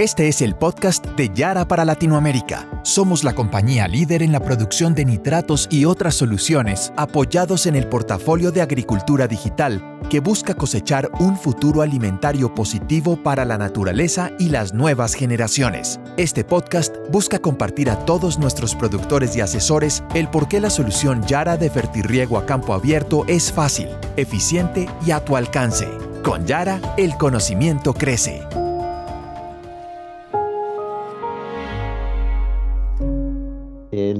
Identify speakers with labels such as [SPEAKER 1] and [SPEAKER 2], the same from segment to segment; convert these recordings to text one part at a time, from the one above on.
[SPEAKER 1] Este es el podcast de Yara para Latinoamérica. Somos la compañía líder en la producción de nitratos y otras soluciones apoyados en el portafolio de agricultura digital que busca cosechar un futuro alimentario positivo para la naturaleza y las nuevas generaciones. Este podcast busca compartir a todos nuestros productores y asesores el por qué la solución Yara de fertirriego a campo abierto es fácil, eficiente y a tu alcance. Con Yara, el conocimiento crece.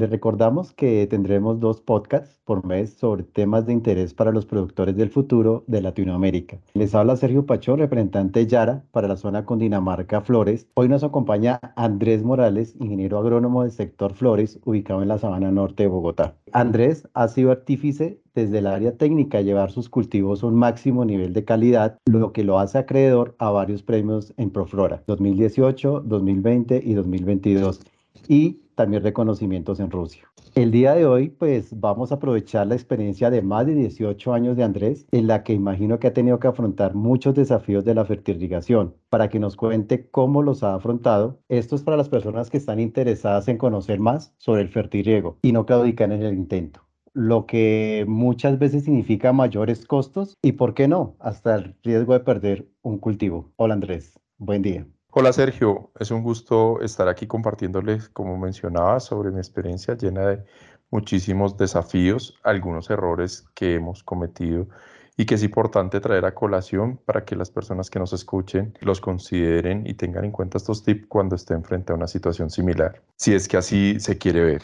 [SPEAKER 2] Les recordamos que tendremos dos podcasts por mes sobre temas de interés para los productores del futuro de Latinoamérica. Les habla Sergio Pachón, representante Yara para la zona Dinamarca Flores. Hoy nos acompaña Andrés Morales, ingeniero agrónomo del sector Flores, ubicado en la sabana norte de Bogotá. Andrés ha sido artífice desde el área técnica llevar sus cultivos a un máximo nivel de calidad, lo que lo hace acreedor a varios premios en Proflora 2018, 2020 y 2022 y también reconocimientos en Rusia. El día de hoy, pues vamos a aprovechar la experiencia de más de 18 años de Andrés, en la que imagino que ha tenido que afrontar muchos desafíos de la fertirrigación, para que nos cuente cómo los ha afrontado. Esto es para las personas que están interesadas en conocer más sobre el fertirriego y no claudican en el intento lo que muchas veces significa mayores costos y, ¿por qué no?, hasta el riesgo de perder un cultivo. Hola Andrés, buen día.
[SPEAKER 3] Hola Sergio, es un gusto estar aquí compartiéndoles, como mencionaba, sobre mi experiencia llena de muchísimos desafíos, algunos errores que hemos cometido y que es importante traer a colación para que las personas que nos escuchen los consideren y tengan en cuenta estos tips cuando estén frente a una situación similar, si es que así se quiere ver.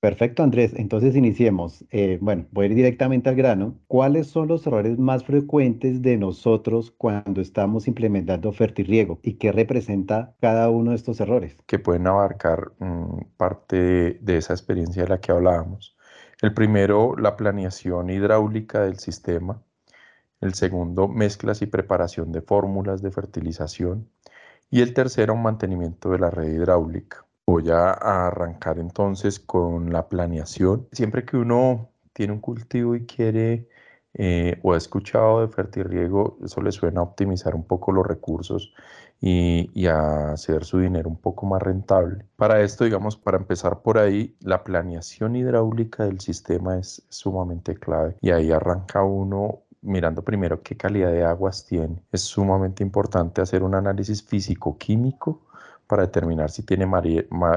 [SPEAKER 2] Perfecto, Andrés. Entonces iniciemos. Eh, bueno, voy a ir directamente al grano. ¿Cuáles son los errores más frecuentes de nosotros cuando estamos implementando fertirriego y qué representa cada uno de estos errores?
[SPEAKER 3] Que pueden abarcar mm, parte de, esa experiencia de la que hablábamos. El primero, la planeación hidráulica del sistema. El segundo, mezclas y preparación de fórmulas de fertilización. Y el tercero, un mantenimiento de la red hidráulica. Voy a arrancar entonces con la planeación. Siempre que uno tiene un cultivo y quiere eh, o ha escuchado de fertirriego, eso le suena a optimizar un poco los recursos y, y, a hacer su dinero un poco más rentable. Para esto, digamos, para empezar por ahí, la planeación hidráulica del sistema es sumamente clave y ahí arranca uno mirando primero qué calidad de aguas tiene. Es sumamente importante hacer un análisis físico-químico para determinar si tiene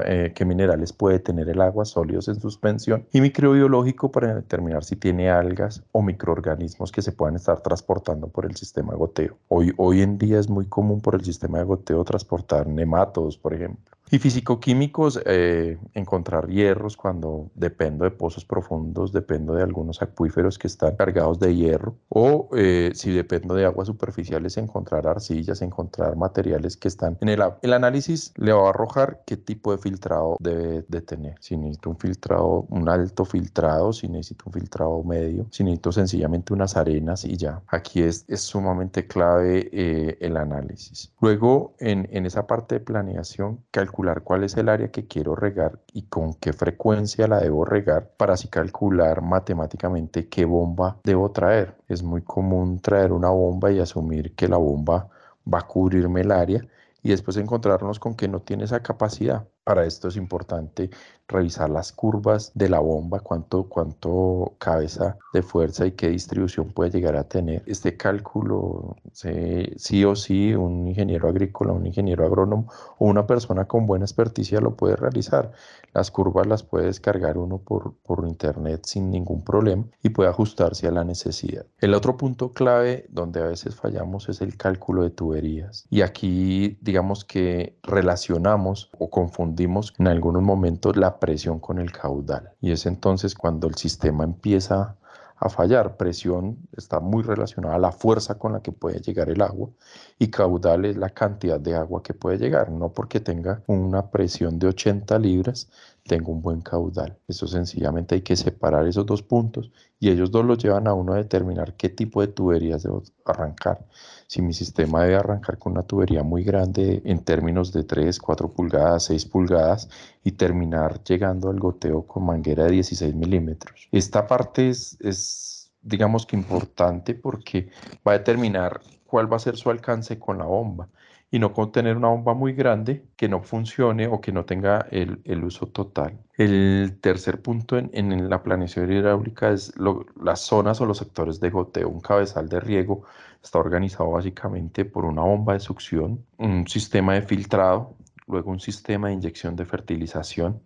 [SPEAKER 3] eh, minerales puede tener el agua sólidos en suspensión y microbiológico para determinar si tiene algas o microorganismos que se puedan estar transportando por el sistema de goteo. Hoy, hoy en día es muy común por el sistema de goteo transportar nematodos, por ejemplo. Y físico-químicos, eh, encontrar hierros cuando dependo de pozos profundos, dependo de algunos acuíferos que están cargados de hierro, o eh, si dependo de aguas superficiales, encontrar arcillas, encontrar materiales que están en el, el análisis, le va a arrojar qué tipo de filtrado debe de tener. Si necesito un filtrado, un alto filtrado, si necesito un filtrado medio, si necesito sencillamente unas arenas y ya. Aquí es, es sumamente clave eh, el análisis. Luego, en, en esa parte de planeación, calcular cuál es el área que quiero regar y con qué frecuencia la debo regar para así calcular matemáticamente qué bomba debo traer. Es muy común traer una bomba y asumir que la bomba va a cubrirme el área y después encontrarnos con que no tiene esa capacidad. Para esto es importante revisar las curvas de la bomba, cuánto, cuánto cabeza de fuerza y qué distribución puede llegar a tener. Este cálculo, sí o sí, un ingeniero agrícola, un ingeniero agrónomo o una persona con buena experticia lo puede realizar. Las curvas las puede descargar uno por, por internet sin ningún problema y puede ajustarse a la necesidad. El otro punto clave donde a veces fallamos es el cálculo de tuberías. Y aquí digamos que relacionamos o confundimos en algunos momentos la presión con el caudal. Y es entonces cuando el sistema empieza a fallar. Presión está muy relacionada a la fuerza con la que puede llegar el agua y caudal es la cantidad de agua que puede llegar. No porque tenga una presión de 80 libras, tengo un buen caudal. Eso sencillamente hay que separar esos dos puntos y ellos dos los llevan a uno a determinar qué tipo de tuberías debo arrancar. Si mi sistema debe arrancar con una tubería muy grande en términos de 3, 4 pulgadas, 6 pulgadas y terminar llegando al goteo con manguera de 16 milímetros. Esta parte es, es digamos que importante porque va a determinar cuál va a ser su alcance con la bomba y no contener una bomba muy grande que no funcione o que no tenga el, uso total. El tercer punto en, la planeación hidráulica es las zonas o los sectores de goteo. Un cabezal de riego está organizado básicamente por una bomba de succión, un sistema de filtrado, luego un sistema de inyección de fertilización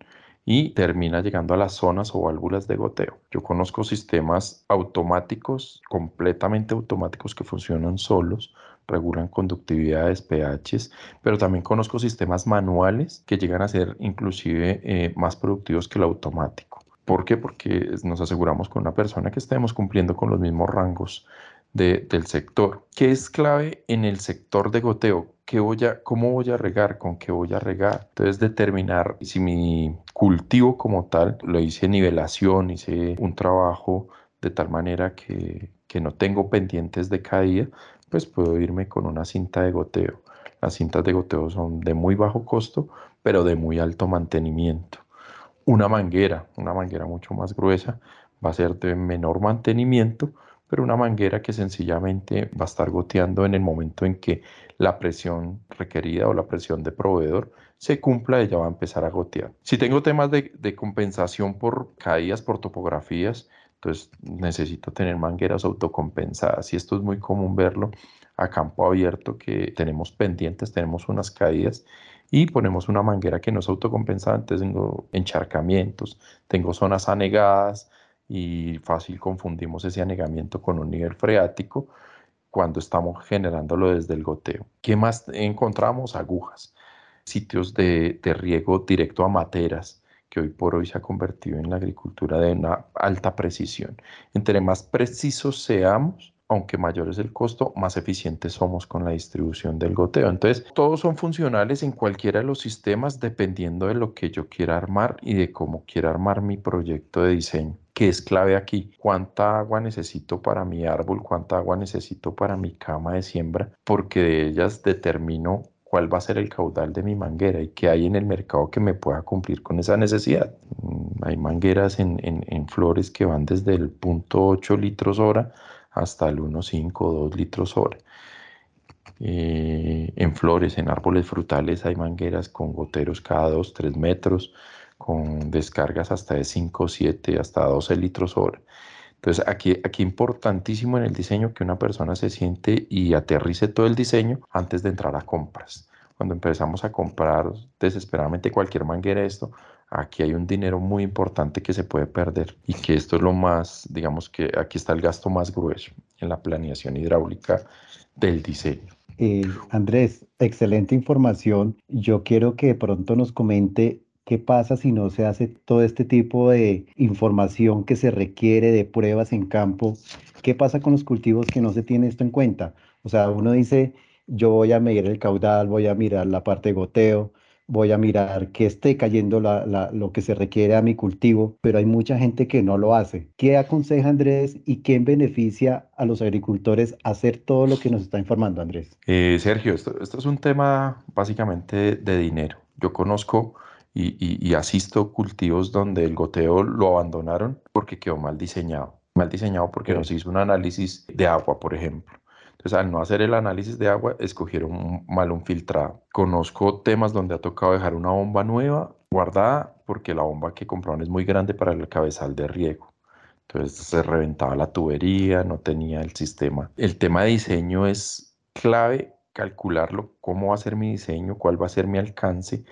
[SPEAKER 3] y termina llegando a las zonas o válvulas de goteo. Yo conozco sistemas automáticos, completamente automáticos que funcionan solos, regulan conductividades, pHs, pero también conozco sistemas manuales que llegan a ser inclusive eh, más productivos que el automático. ¿Por qué? Porque nos aseguramos con una persona que estemos cumpliendo con los mismos rangos del sector. ¿Qué es clave en el sector de goteo? ¿Qué voy a, ¿Cómo voy a regar? ¿Con qué voy a regar? Entonces determinar si mi cultivo como tal lo hice nivelación, hice un trabajo de tal manera que, que no tengo pendientes de caída, pues puedo irme con una cinta de goteo. Las cintas de goteo son de muy bajo costo, pero de muy alto mantenimiento. Una manguera, una manguera mucho más gruesa, va a ser de menor mantenimiento, pero una manguera que sencillamente va a estar goteando en el momento en que la presión requerida o la presión de proveedor se cumpla, ella va a empezar a gotear. Si tengo temas de, compensación por caídas, por topografías, entonces necesito tener mangueras autocompensadas y esto es muy común verlo a campo abierto que tenemos pendientes, tenemos unas caídas y ponemos una manguera que no es autocompensada, entonces tengo encharcamientos, tengo zonas anegadas y fácil confundimos ese anegamiento con un nivel freático cuando estamos generándolo desde el goteo. ¿Qué más encontramos? Agujas, sitios de, de riego directo a materas, que hoy por hoy se ha convertido en la agricultura de una alta precisión. Entre más precisos seamos, aunque mayor es el costo, más eficientes somos con la distribución del goteo. Entonces, todos son funcionales en cualquiera de los sistemas dependiendo de lo que yo quiera armar y de cómo quiera armar mi proyecto de diseño. ¿Qué es clave aquí? ¿Cuánta agua necesito para mi árbol? ¿Cuánta agua necesito para mi cama de siembra? Porque de ellas determino cuál va a ser el caudal de mi manguera y qué hay en el mercado que me pueda cumplir con esa necesidad. Mm, hay mangueras en, flores que van desde el punto 8 litros hora hasta el 1.5 o 2 litros hora. Eh, en flores, en árboles frutales hay mangueras con goteros cada 2, 3 metros, con descargas hasta de 5, 7, hasta 12 litros hora. Entonces, aquí, aquí importantísimo en el diseño que una persona se siente y aterrice todo el diseño antes de entrar a compras. Cuando empezamos a comprar desesperadamente cualquier manguera esto, aquí hay un dinero muy importante que se puede perder y que esto es lo más, digamos que aquí está el gasto más grueso en la planeación hidráulica del diseño.
[SPEAKER 2] Eh, Andrés, excelente información. Yo quiero que pronto nos comente ¿Qué pasa si no se hace todo este tipo de información que se requiere de pruebas en campo? ¿Qué pasa con los cultivos que no se tiene esto en cuenta? O sea, uno dice, yo voy a medir el caudal, voy a mirar la parte de goteo, voy a mirar que esté cayendo lo que se requiere a mi cultivo, pero hay mucha gente que no lo hace. ¿Qué aconseja Andrés y quién beneficia a los agricultores hacer todo lo que nos está informando Andrés?
[SPEAKER 3] Eh, Sergio, esto, esto es un tema básicamente de dinero. Yo conozco y, asisto cultivos donde el goteo lo abandonaron porque quedó mal diseñado. Mal diseñado porque no se hizo un análisis de agua, por ejemplo. Entonces, al no hacer el análisis de agua, escogieron mal un filtrado. Conozco temas donde ha tocado dejar una bomba nueva guardada porque la bomba que compraron es muy grande para el cabezal de riego. Entonces se reventaba la tubería, no tenía el sistema. El tema de diseño es clave calcularlo, cómo va a ser mi diseño, cuál va a ser mi alcance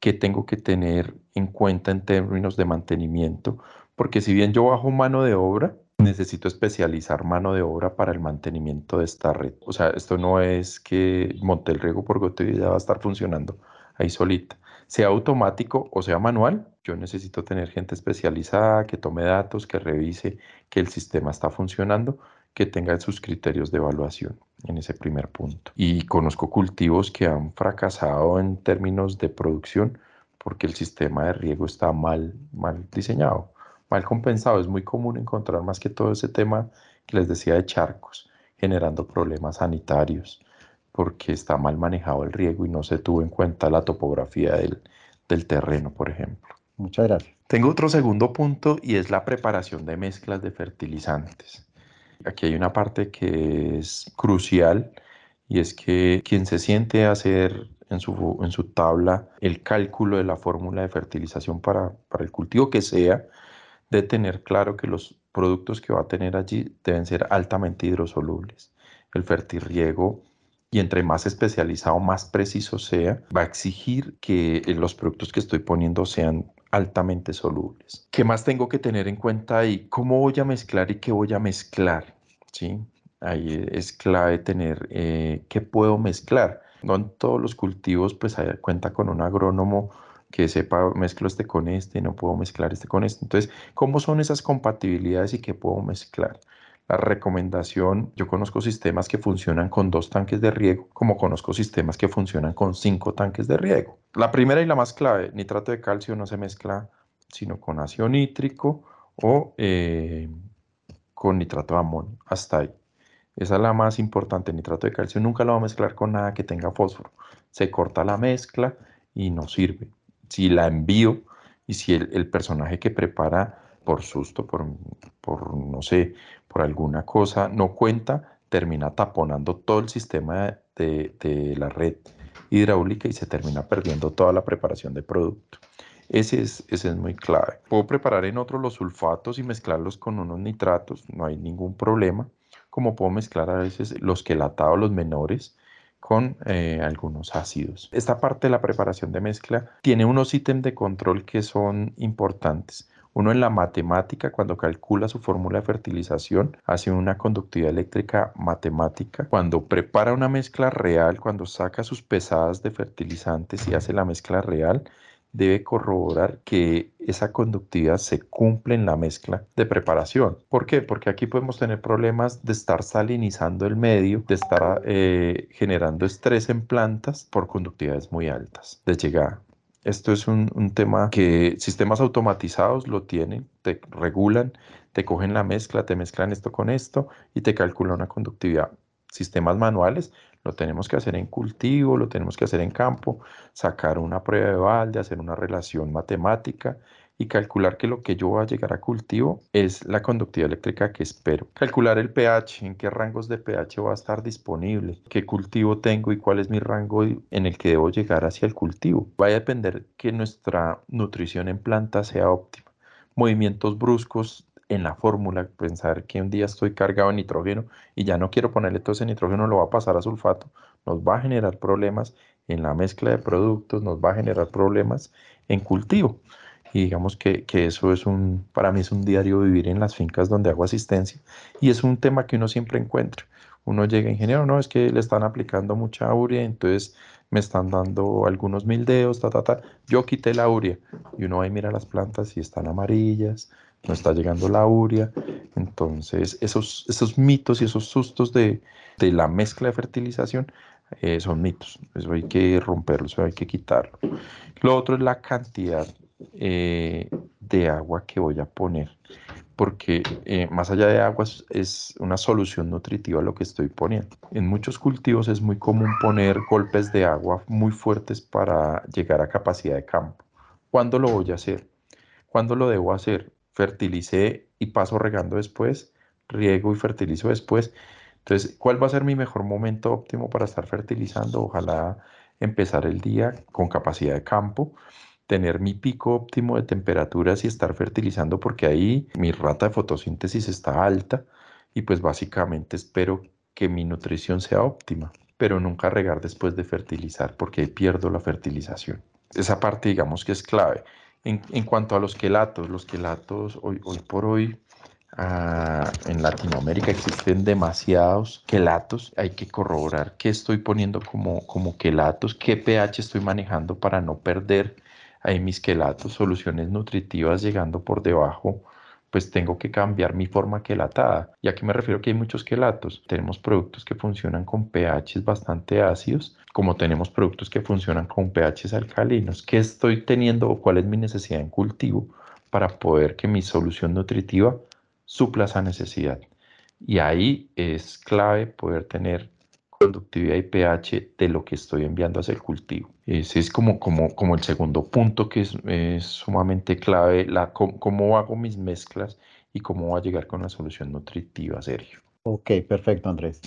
[SPEAKER 3] qué tengo que tener en cuenta en términos de mantenimiento, porque si bien yo bajo mano de obra, necesito especializar mano de obra para el mantenimiento de esta red. O sea, esto no es que monte el riego por goteo y ya va a estar funcionando ahí solita. Sea automático o sea manual, yo necesito tener gente especializada que tome datos, que revise que el sistema está funcionando, que tenga sus criterios de evaluación en ese primer punto. Y conozco cultivos que han fracasado en términos de producción porque el sistema de riego está mal, mal diseñado, mal compensado. Es muy común encontrar más que todo ese tema que les decía de charcos, generando problemas sanitarios porque está mal manejado el riego y no se tuvo en cuenta la topografía del, del terreno, por ejemplo.
[SPEAKER 2] Muchas gracias.
[SPEAKER 3] Tengo otro segundo punto y es la preparación de mezclas de fertilizantes. Aquí hay una parte que es crucial y es que quien se siente a hacer en su, en su tabla el cálculo de la fórmula de fertilización para, para el cultivo que sea, de tener claro que los productos que va a tener allí deben ser altamente hidrosolubles. El fertirriego y entre más especializado, más preciso sea, va a exigir que eh, los productos que estoy poniendo sean altamente solubles. ¿Qué más tengo que tener en cuenta ahí? ¿Cómo voy a mezclar y qué voy a mezclar? ¿Sí? Ahí es clave tener eh, qué puedo mezclar. No todos los cultivos pues cuenta con un agrónomo que sepa mezclo este con este, no puedo mezclar este con este. Entonces, ¿cómo son esas compatibilidades y qué puedo mezclar? La recomendación, yo conozco sistemas que funcionan con dos tanques de riego, como conozco sistemas que funcionan con cinco tanques de riego. La primera y la más clave, nitrato de calcio no se mezcla sino con ácido nítrico o eh, con nitrato de amonio, hasta ahí. Esa es la más importante, nitrato de calcio nunca lo va a mezclar con nada que tenga fósforo. Se corta la mezcla y no sirve. Si la envío y si el personaje que prepara por susto, por, por, no sé, por alguna cosa, no cuenta, termina taponando todo el sistema de, de, la red hidráulica y se termina perdiendo toda la preparación de producto. Ese es, ese es muy clave. Puedo preparar en otro los sulfatos y mezclarlos con unos nitratos, no hay ningún problema. Como puedo mezclar a veces los quelatados, los menores, con eh, algunos ácidos. Esta parte de la preparación de mezcla tiene unos ítems de control que son importantes. Uno en la matemática, cuando calcula su fórmula de fertilización, hace una conductividad eléctrica matemática. Cuando prepara una mezcla real, cuando saca sus pesadas de fertilizantes y hace la mezcla real, debe corroborar que esa conductividad se cumple en la mezcla de preparación. ¿Por qué? Porque aquí podemos tener problemas de estar salinizando el medio, de estar eh, generando estrés en plantas por conductividades muy altas de llegada. Esto es un, tema que sistemas automatizados lo tienen, te regulan, te cogen la mezcla, te mezclan esto con esto y te calculan una conductividad. Sistemas manuales lo tenemos que hacer en cultivo, lo tenemos que hacer en campo, sacar una prueba de balde, hacer una relación matemática y calcular que lo que yo voy a llegar a cultivo es la conductividad eléctrica que espero. Calcular el pH, en qué rangos de pH va a estar disponible, qué cultivo tengo y cuál es mi rango en el que debo llegar hacia el cultivo. Va a depender que nuestra nutrición en planta sea óptima. Movimientos bruscos en la fórmula, pensar que un día estoy cargado de nitrógeno y ya no quiero ponerle todo ese nitrógeno, lo va a pasar a sulfato, nos va a generar problemas en la mezcla de productos, nos va a generar problemas en cultivo. Y digamos que, que, eso es un, para mí es un diario vivir en las fincas donde hago asistencia y es un tema que uno siempre encuentra. Uno llega, ingeniero, no, es que le están aplicando mucha urea, entonces me están dando algunos mil dedos, ta, ta, ta. Yo quité la urea y uno y mira las plantas y están amarillas, no está llegando la urea. Entonces, esos, esos mitos y esos sustos de, de la mezcla de fertilización eh, son mitos. Eso hay que romperlo, eso hay que quitarlo. Lo otro es la cantidad eh, de agua que voy a poner, porque eh, más allá de agua es, una solución nutritiva lo que estoy poniendo. En muchos cultivos es muy común poner golpes de agua muy fuertes para llegar a capacidad de campo. ¿Cuándo lo voy a hacer? ¿Cuándo lo debo hacer? Fertilicé y paso regando después, riego y fertilizo después. Entonces, ¿cuál va a ser mi mejor momento óptimo para estar fertilizando? Ojalá empezar el día con capacidad de campo tener mi pico óptimo de temperaturas y estar fertilizando porque ahí mi rata de fotosíntesis está alta y pues básicamente espero que mi nutrición sea óptima, pero nunca regar después de fertilizar porque ahí pierdo la fertilización. Esa parte digamos que es clave. En, cuanto a los quelatos, los quelatos hoy, hoy por hoy ah, en Latinoamérica existen demasiados quelatos. Hay que corroborar qué estoy poniendo como, como quelatos, qué pH estoy manejando para no perder hay mis quelatos, soluciones nutritivas llegando por debajo, pues tengo que cambiar mi forma quelatada. ¿Y a qué me refiero que hay muchos quelatos? Tenemos productos que funcionan con pHs bastante ácidos, como tenemos productos que funcionan con pHs alcalinos. ¿Qué estoy teniendo o cuál es mi necesidad en cultivo para poder que mi solución nutritiva supla esa necesidad? Y ahí es clave poder tener conductividad y pH de lo que estoy enviando hacia el cultivo. Ese es como, como, como el segundo punto que es, sumamente clave, la, cómo, hago mis mezclas y cómo voy a llegar con una solución nutritiva, Sergio.
[SPEAKER 2] Ok, perfecto, Andrés.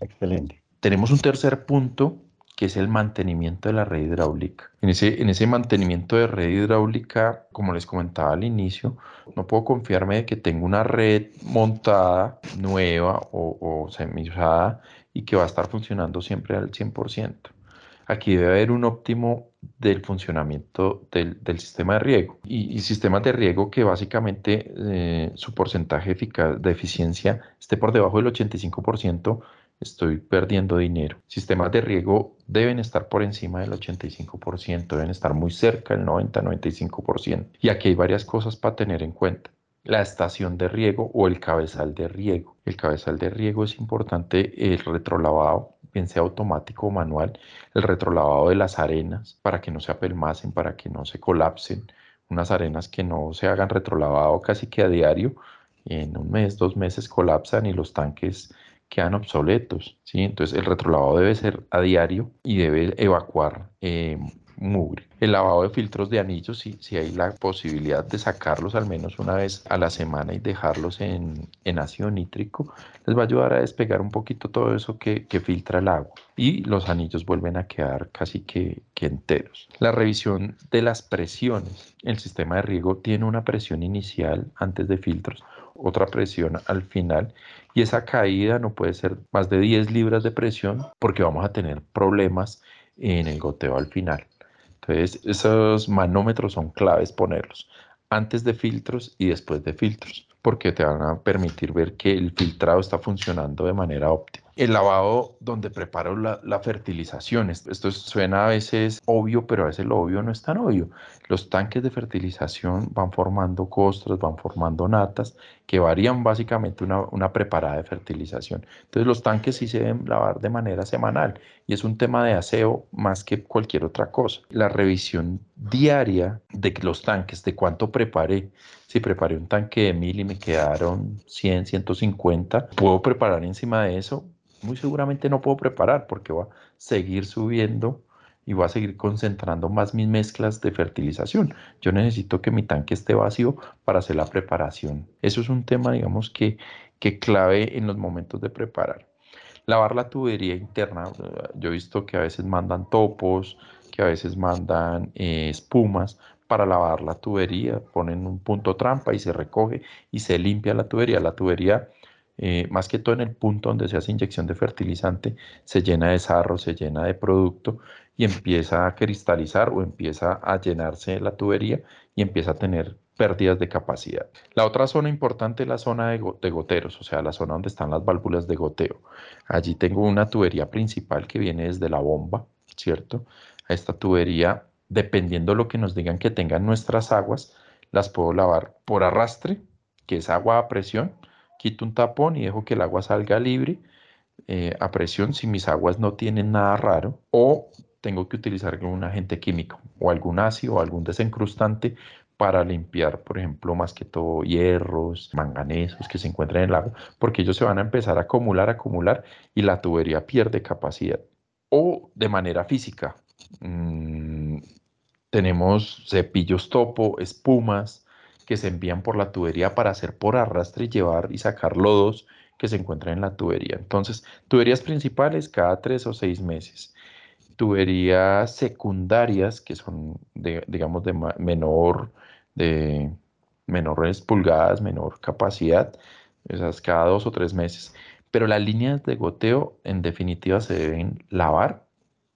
[SPEAKER 2] Excelente.
[SPEAKER 3] tenemos un tercer punto que es el mantenimiento de la red hidráulica. En ese, en ese mantenimiento de red hidráulica, como les comentaba al inicio, no puedo confiarme de que tengo una red montada, nueva o, o semi usada y que va a estar funcionando siempre al 100%. Aquí debe haber un óptimo del funcionamiento del, sistema de riego y, y, sistemas de riego que básicamente eh, su porcentaje de eficiencia esté por debajo del 85%, estoy perdiendo dinero. Sistemas de riego deben estar por encima del 85%, deben estar muy cerca del 90-95%. Y aquí hay varias cosas para tener en cuenta la estación de riego o el cabezal de riego. El cabezal de riego es importante el retrolavado bien sea automático o manual, el retrolavado de las arenas para que no se apelmacen, para que no se colapsen, unas arenas que no se hagan retrolavado casi que a diario, en un mes, dos meses colapsan y los tanques quedan obsoletos, ¿sí? Entonces el retrolavado debe ser a diario y debe evacuar eh, El lavado de filtros de anillos, si, si hay la posibilidad de sacarlos al menos una vez a la semana y dejarlos en, en ácido nítrico, les va a ayudar a despegar un poquito todo eso que, que filtra el agua. Y los anillos vuelven a quedar casi que, que enteros. La revisión de las presiones. El sistema de riego tiene una presión inicial antes de filtros, otra presión al final y esa caída no puede ser más de 10 libras de presión porque vamos a tener problemas en el goteo al final. Esos manómetros son claves ponerlos antes de filtros y después de filtros, porque te van a permitir ver que el filtrado está funcionando de manera óptima el lavado donde preparo la, fertilización. Esto suena a veces obvio, pero a veces lo obvio no es tan obvio. Los tanques de fertilización van formando costras, van formando natas, que varían básicamente una, una preparada de fertilización. Entonces los tanques sí se deben lavar de manera semanal y es un tema de aseo más que cualquier otra cosa. La revisión diaria de los tanques, de cuánto preparé. Si preparé un tanque de mil y me quedaron 100, 150, puedo preparar encima de eso muy seguramente no puedo preparar porque va a seguir subiendo y va a seguir concentrando más mis mezclas de fertilización. Yo necesito que mi tanque esté vacío para hacer la preparación. Eso es un tema, digamos, que, que clave en los momentos de preparar. Lavar la tubería interna. Yo he visto que a veces mandan topos, que a veces mandan eh, espumas para lavar la tubería. Ponen un punto trampa y se recoge y se limpia la tubería. La tubería eh, más que todo en el punto donde se hace inyección de fertilizante, se llena de sarro, se llena de producto y empieza a cristalizar o empieza a llenarse la tubería y empieza a tener pérdidas de capacidad. La otra zona importante es la zona de, de, goteros, o sea, la zona donde están las válvulas de goteo. Allí tengo una tubería principal que viene desde la bomba, ¿cierto? Esta tubería, dependiendo de lo que nos digan que tengan nuestras aguas, las puedo lavar por arrastre, que es agua a presión, quito un tapón y dejo que el agua salga libre eh, a presión si mis aguas no tienen nada raro o tengo que utilizar algún agente químico o algún ácido o algún desencrustante para limpiar, por ejemplo, más que todo hierros, manganesos que se encuentran en el agua, porque ellos se van a empezar a acumular, acumular y la tubería pierde capacidad. O de manera física, mm, tenemos cepillos topo, espumas, que se envían por la tubería para hacer por arrastre y llevar y sacar lodos que se encuentran en la tubería. Entonces, tuberías principales cada tres o seis meses. Tuberías secundarias, que son, de, digamos, de menor, de menores pulgadas, menor capacidad, esas cada dos o tres meses. Pero las líneas de goteo, en definitiva, se deben lavar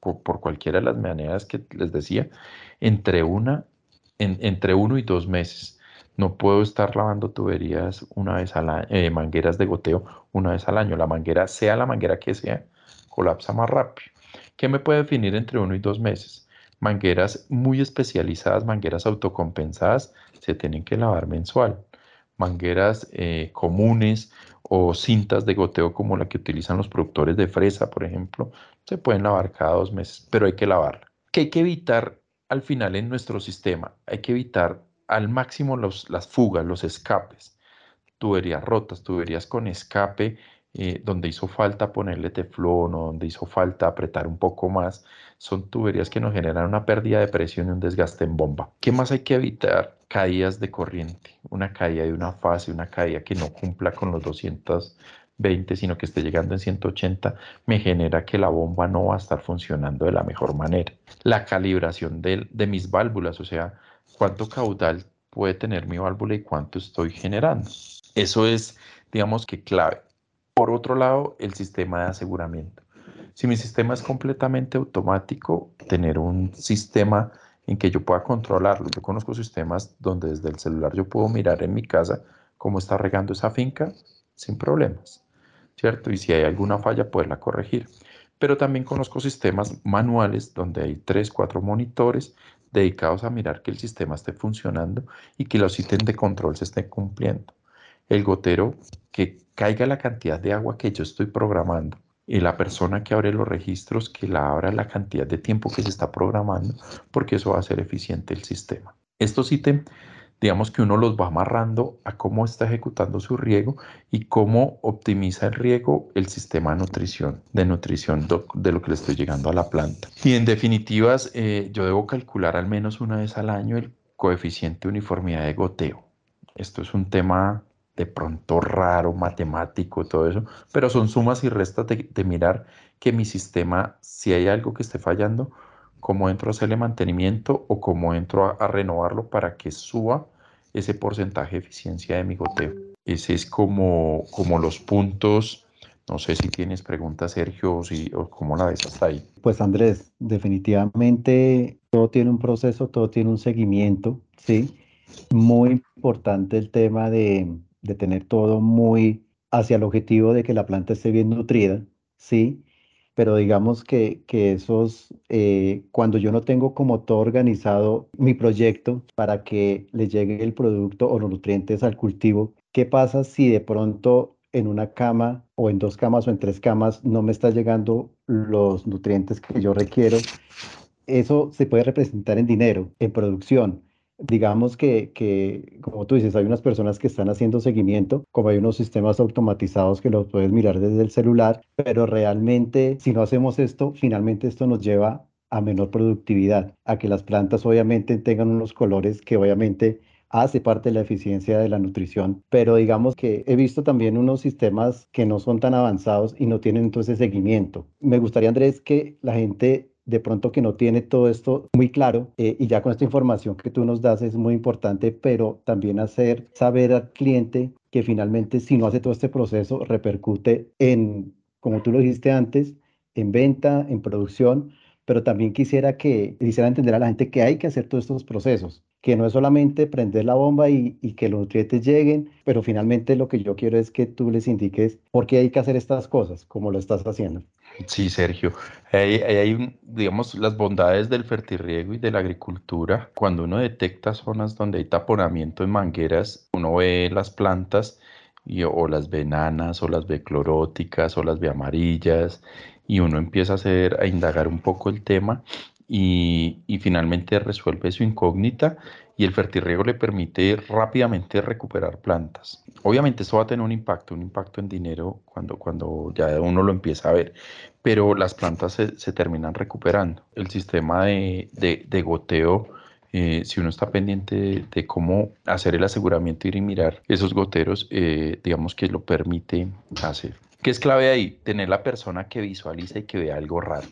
[SPEAKER 3] por, cualquiera de las maneras que les decía, entre una, en, entre uno y dos meses. No puedo estar lavando tuberías una vez al año, eh, mangueras de goteo una vez al año. La manguera, sea la manguera que sea, colapsa más rápido. ¿Qué me puede definir entre uno y dos meses? Mangueras muy especializadas, mangueras autocompensadas, se tienen que lavar mensual. Mangueras eh, comunes o cintas de goteo como la que utilizan los productores de fresa, por ejemplo, se pueden lavar cada dos meses, pero hay que lavarla. ¿Qué hay que evitar al final en nuestro sistema? Hay que evitar al máximo las fugas, los escapes, tuberías rotas, tuberías con escape, eh, donde hizo falta ponerle teflón o donde hizo falta apretar un poco más, son tuberías que nos generan una pérdida de presión y un desgaste en bomba. ¿Qué más hay que evitar? Caídas de corriente, una caída de una fase, una caída que no cumpla con los 200 20, sino que esté llegando en 180, me genera que la bomba no va a estar funcionando de la mejor manera. La calibración de, de mis válvulas, o sea, cuánto caudal puede tener mi válvula y cuánto estoy generando. Eso es, digamos que clave. Por otro lado, el sistema de aseguramiento. Si mi sistema es completamente automático, tener un sistema en que yo pueda controlarlo. Yo conozco sistemas donde desde el celular yo puedo mirar en mi casa cómo está regando esa finca sin problemas, ¿cierto? Y si hay alguna falla, poderla corregir. Pero también conozco sistemas manuales donde hay tres, cuatro monitores dedicados a mirar que el sistema esté funcionando y que los ítems de control se estén cumpliendo. El gotero, que caiga la cantidad de agua que yo estoy programando y la persona que abre los registros que la abra la cantidad de tiempo que se está programando, porque eso va a hacer eficiente el sistema. Estos ítems digamos que uno los va amarrando a cómo está ejecutando su riego y cómo optimiza el riego el sistema de nutrición, de nutrición de lo que le estoy llegando a la planta. Y en definitivas, eh, yo debo calcular al menos una vez al año el coeficiente de uniformidad de goteo. Esto es un tema de pronto raro, matemático, todo eso, pero son sumas y restas de, mirar que mi sistema, si hay algo que esté fallando, cómo entro a hacerle mantenimiento o cómo entro a, renovarlo para que suba ese porcentaje de eficiencia de mi goteo. Ese es como, como los puntos. No sé si tienes preguntas, Sergio, o, si, o cómo la ves hasta ahí.
[SPEAKER 2] Pues Andrés, definitivamente todo tiene un proceso, todo tiene un seguimiento, ¿sí? Muy importante el tema de, de tener todo muy hacia el objetivo de que la planta esté bien nutrida, ¿sí? pero digamos que, que esos, eh, cuando yo no tengo como todo organizado mi proyecto para que le llegue el producto o los nutrientes al cultivo, ¿qué pasa si de pronto en una cama o en dos camas o en tres camas no me está llegando los nutrientes que yo requiero? Eso se puede representar en dinero, en producción digamos que, que, como tú dices, hay unas personas que están haciendo seguimiento, como hay unos sistemas automatizados que los puedes mirar desde el celular, pero realmente si no hacemos esto, finalmente esto nos lleva a menor productividad, a que las plantas obviamente tengan unos colores que obviamente hace parte de la eficiencia de la nutrición, pero digamos que he visto también unos sistemas que no son tan avanzados y no tienen entonces seguimiento. Me gustaría, Andrés, que la gente de pronto que no tiene todo esto muy claro eh, y ya con esta información que tú nos das es muy importante, pero también hacer saber al cliente que finalmente si no hace todo este proceso repercute en, como tú lo dijiste antes, en venta, en producción, pero también quisiera que quisiera entender a la gente que hay que hacer todos estos procesos, que no es solamente prender la bomba y, y, que los nutrientes lleguen, pero finalmente lo que yo quiero es que tú les indiques por qué hay que hacer estas cosas, como lo estás haciendo.
[SPEAKER 3] Sí, Sergio. Hay, hay, digamos, las bondades del fertirriego y de la agricultura. Cuando uno detecta zonas donde hay taponamiento en mangueras, uno ve las plantas y, o las ve nanas, o las ve cloróticas, o las ve amarillas, y uno empieza a hacer, a indagar un poco el tema y, y finalmente resuelve su incógnita y el fertirriego le permite rápidamente recuperar plantas. Obviamente esto va a tener un impacto, un impacto en dinero cuando, cuando ya uno lo empieza a ver, pero las plantas se, terminan recuperando. El sistema de, de, goteo, eh, si uno está pendiente de, cómo hacer el aseguramiento y mirar esos goteros, eh, digamos que lo permite hacer. ¿Qué es clave ahí? Tener la persona que visualiza y que vea algo raro,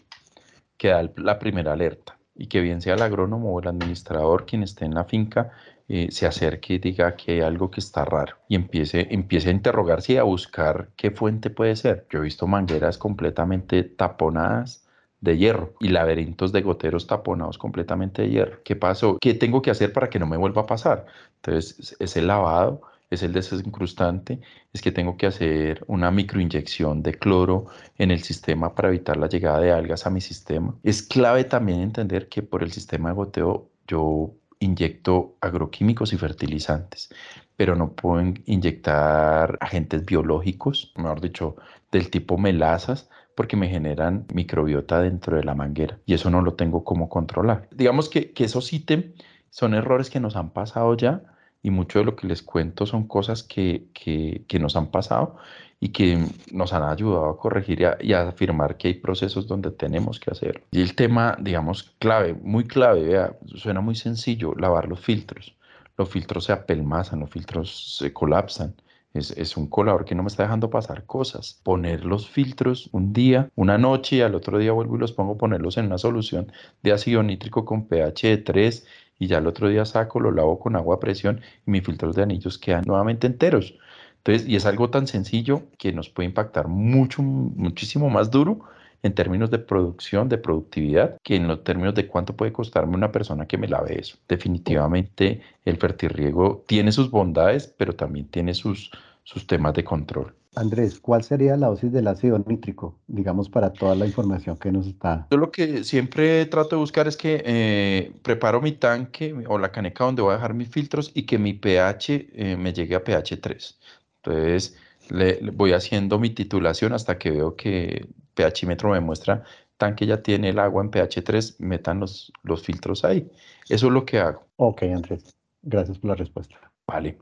[SPEAKER 3] que da la primera alerta y que bien sea el agrónomo o el administrador quien esté en la finca eh, se acerque y diga que hay algo que está raro y empiece, empiece a interrogarse y a buscar qué fuente puede ser. Yo he visto mangueras completamente taponadas de hierro y laberintos de goteros taponados completamente de hierro. ¿Qué pasó? ¿Qué tengo que hacer para que no me vuelva a pasar? Entonces, es el lavado, es el desincrustante, es que tengo que hacer una microinyección de cloro en el sistema para evitar la llegada de algas a mi sistema. Es clave también entender que por el sistema de goteo yo inyecto agroquímicos y fertilizantes, pero no puedo inyectar agentes biológicos, mejor dicho, del tipo melazas, porque me generan microbiota dentro de la manguera y eso no lo tengo como controlar. Digamos que, que esos ítems son errores que nos han pasado ya y mucho de lo que les cuento son cosas que, que, nos han pasado y que nos han ayudado a corregir y a, afirmar que hay procesos donde tenemos que hacerlo. Y el tema, digamos, clave, muy clave, vea, suena muy sencillo, lavar los filtros. Los filtros se apelmazan, los filtros se colapsan. Es, es, un colador que no me está dejando pasar cosas. Poner los filtros un día, una noche y al otro día vuelvo y los pongo, ponerlos en una solución de ácido nítrico con pH de 3 y ya el otro día saco, lo lavo con agua a presión y mis filtros de anillos quedan nuevamente enteros. Entonces, y es algo tan sencillo que nos puede impactar mucho, muchísimo más duro en términos de producción, de productividad, que en los términos de cuánto puede costarme una persona que me lave eso. Definitivamente el fertirriego tiene sus bondades, pero también tiene sus, sus temas de control.
[SPEAKER 2] Andrés, ¿cuál sería la dosis del ácido nítrico, digamos, para toda la información que nos está?
[SPEAKER 3] Yo lo que siempre trato de buscar es que eh, preparo mi tanque o la caneca donde voy a dejar mis filtros y que mi pH eh, me llegue a pH 3. Entonces, le, voy haciendo mi titulación hasta que veo que pHímetro me muestra tanque ya tiene el agua en pH 3, metan los, los filtros ahí. Eso es lo que hago.
[SPEAKER 2] Ok, Andrés. Gracias por la respuesta.
[SPEAKER 3] Vale.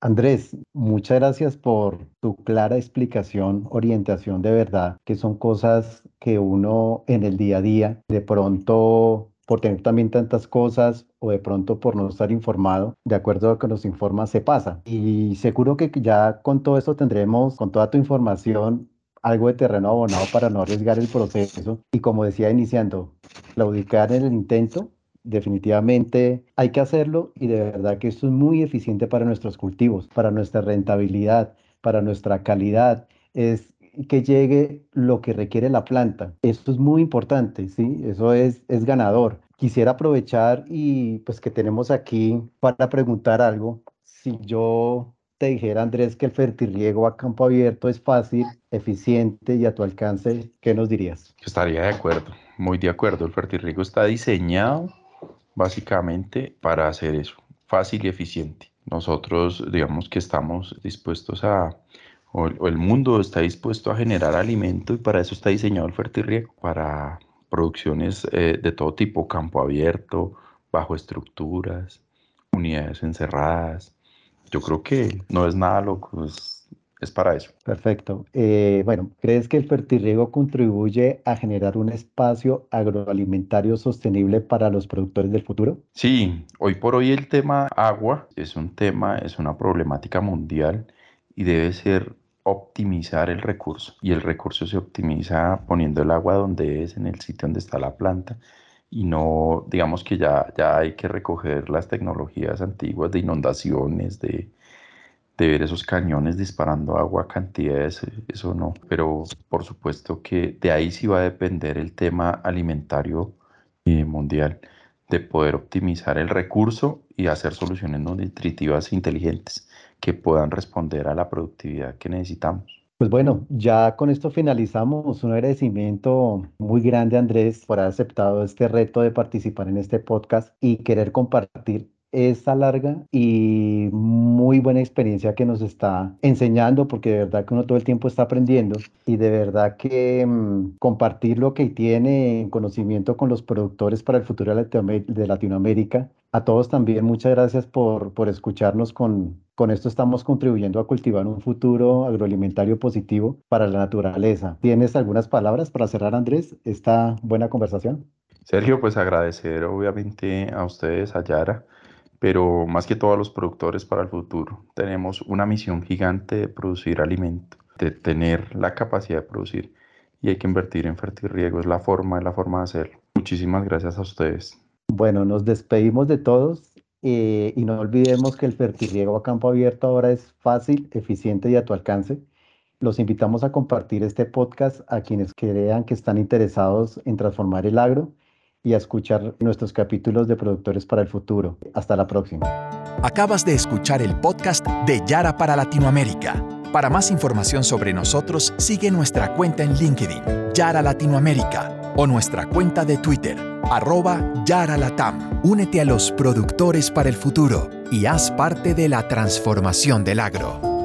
[SPEAKER 2] Andrés, muchas gracias por tu clara explicación, orientación de verdad, que son cosas que uno en el día a día de pronto por tener también tantas cosas o de pronto por no estar informado, de acuerdo a lo que nos informa, se pasa. Y seguro que ya con todo esto tendremos, con toda tu información, algo de terreno abonado para no arriesgar el proceso. Y como decía iniciando, claudicar en el intento, definitivamente hay que hacerlo y de verdad que esto es muy eficiente para nuestros cultivos, para nuestra rentabilidad, para nuestra calidad. Es que llegue lo que requiere la planta. Esto es muy importante, ¿sí? Eso es, es ganador. Quisiera aprovechar y pues que tenemos aquí para preguntar algo. Si yo te dijera, Andrés, que el fertirriego a campo abierto es fácil, eficiente y a tu alcance, ¿qué nos dirías?
[SPEAKER 3] Estaría de acuerdo, muy de acuerdo. El fertirriego está diseñado básicamente para hacer eso, fácil y eficiente. Nosotros, digamos que estamos dispuestos a o el, mundo está dispuesto a generar alimento y para eso está diseñado el fertirriego, para producciones eh, de todo tipo, campo abierto, bajo estructuras, unidades encerradas. Yo creo que no es nada loco, es, es para eso.
[SPEAKER 2] Perfecto. Eh, bueno, ¿crees que el fertirriego contribuye a generar un espacio agroalimentario sostenible para los productores del futuro?
[SPEAKER 3] Sí, hoy por hoy el tema agua es un tema, es una problemática mundial y debe ser optimizar el recurso y el recurso se optimiza poniendo el agua donde es, en el sitio donde está la planta y no, digamos que ya, ya hay que recoger las tecnologías antiguas de inundaciones, de, de ver esos cañones disparando agua cantidades, eso no, pero por supuesto que de ahí sí va a depender el tema alimentario eh, mundial, de poder optimizar el recurso y hacer soluciones nutritivas inteligentes que puedan responder a la productividad que necesitamos.
[SPEAKER 2] Pues bueno, ya con esto finalizamos. Un agradecimiento muy grande, Andrés, por haber aceptado este reto de participar en este podcast y querer compartir esta larga y muy buena experiencia que nos está enseñando, porque de verdad que uno todo el tiempo está aprendiendo y de verdad que mm, compartir lo que tiene en conocimiento con los productores para el futuro de Latinoamérica. A todos también muchas gracias por, por escucharnos. Con, con esto estamos contribuyendo a cultivar un futuro agroalimentario positivo para la naturaleza. ¿Tienes algunas palabras para cerrar, Andrés, esta buena conversación?
[SPEAKER 3] Sergio, pues agradecer obviamente a ustedes, a Yara, pero más que todo a los productores para el futuro. Tenemos una misión gigante de producir alimento, de tener la capacidad de producir y hay que invertir en fertirriego, es la forma, es la forma de hacerlo. Muchísimas gracias a ustedes.
[SPEAKER 2] Bueno, nos despedimos de todos eh, y no olvidemos que el fertirriego a campo abierto ahora es fácil, eficiente y a tu alcance. Los invitamos a compartir este podcast a quienes crean que están interesados en transformar el agro y a escuchar nuestros capítulos de Productores para el Futuro. Hasta la próxima.
[SPEAKER 1] Acabas de escuchar el podcast de Yara para Latinoamérica. Para más información sobre nosotros, sigue nuestra cuenta en LinkedIn, Yara Latinoamérica, o nuestra cuenta de Twitter, arroba Yara Latam. Únete a los productores para el futuro y haz parte de la transformación del agro.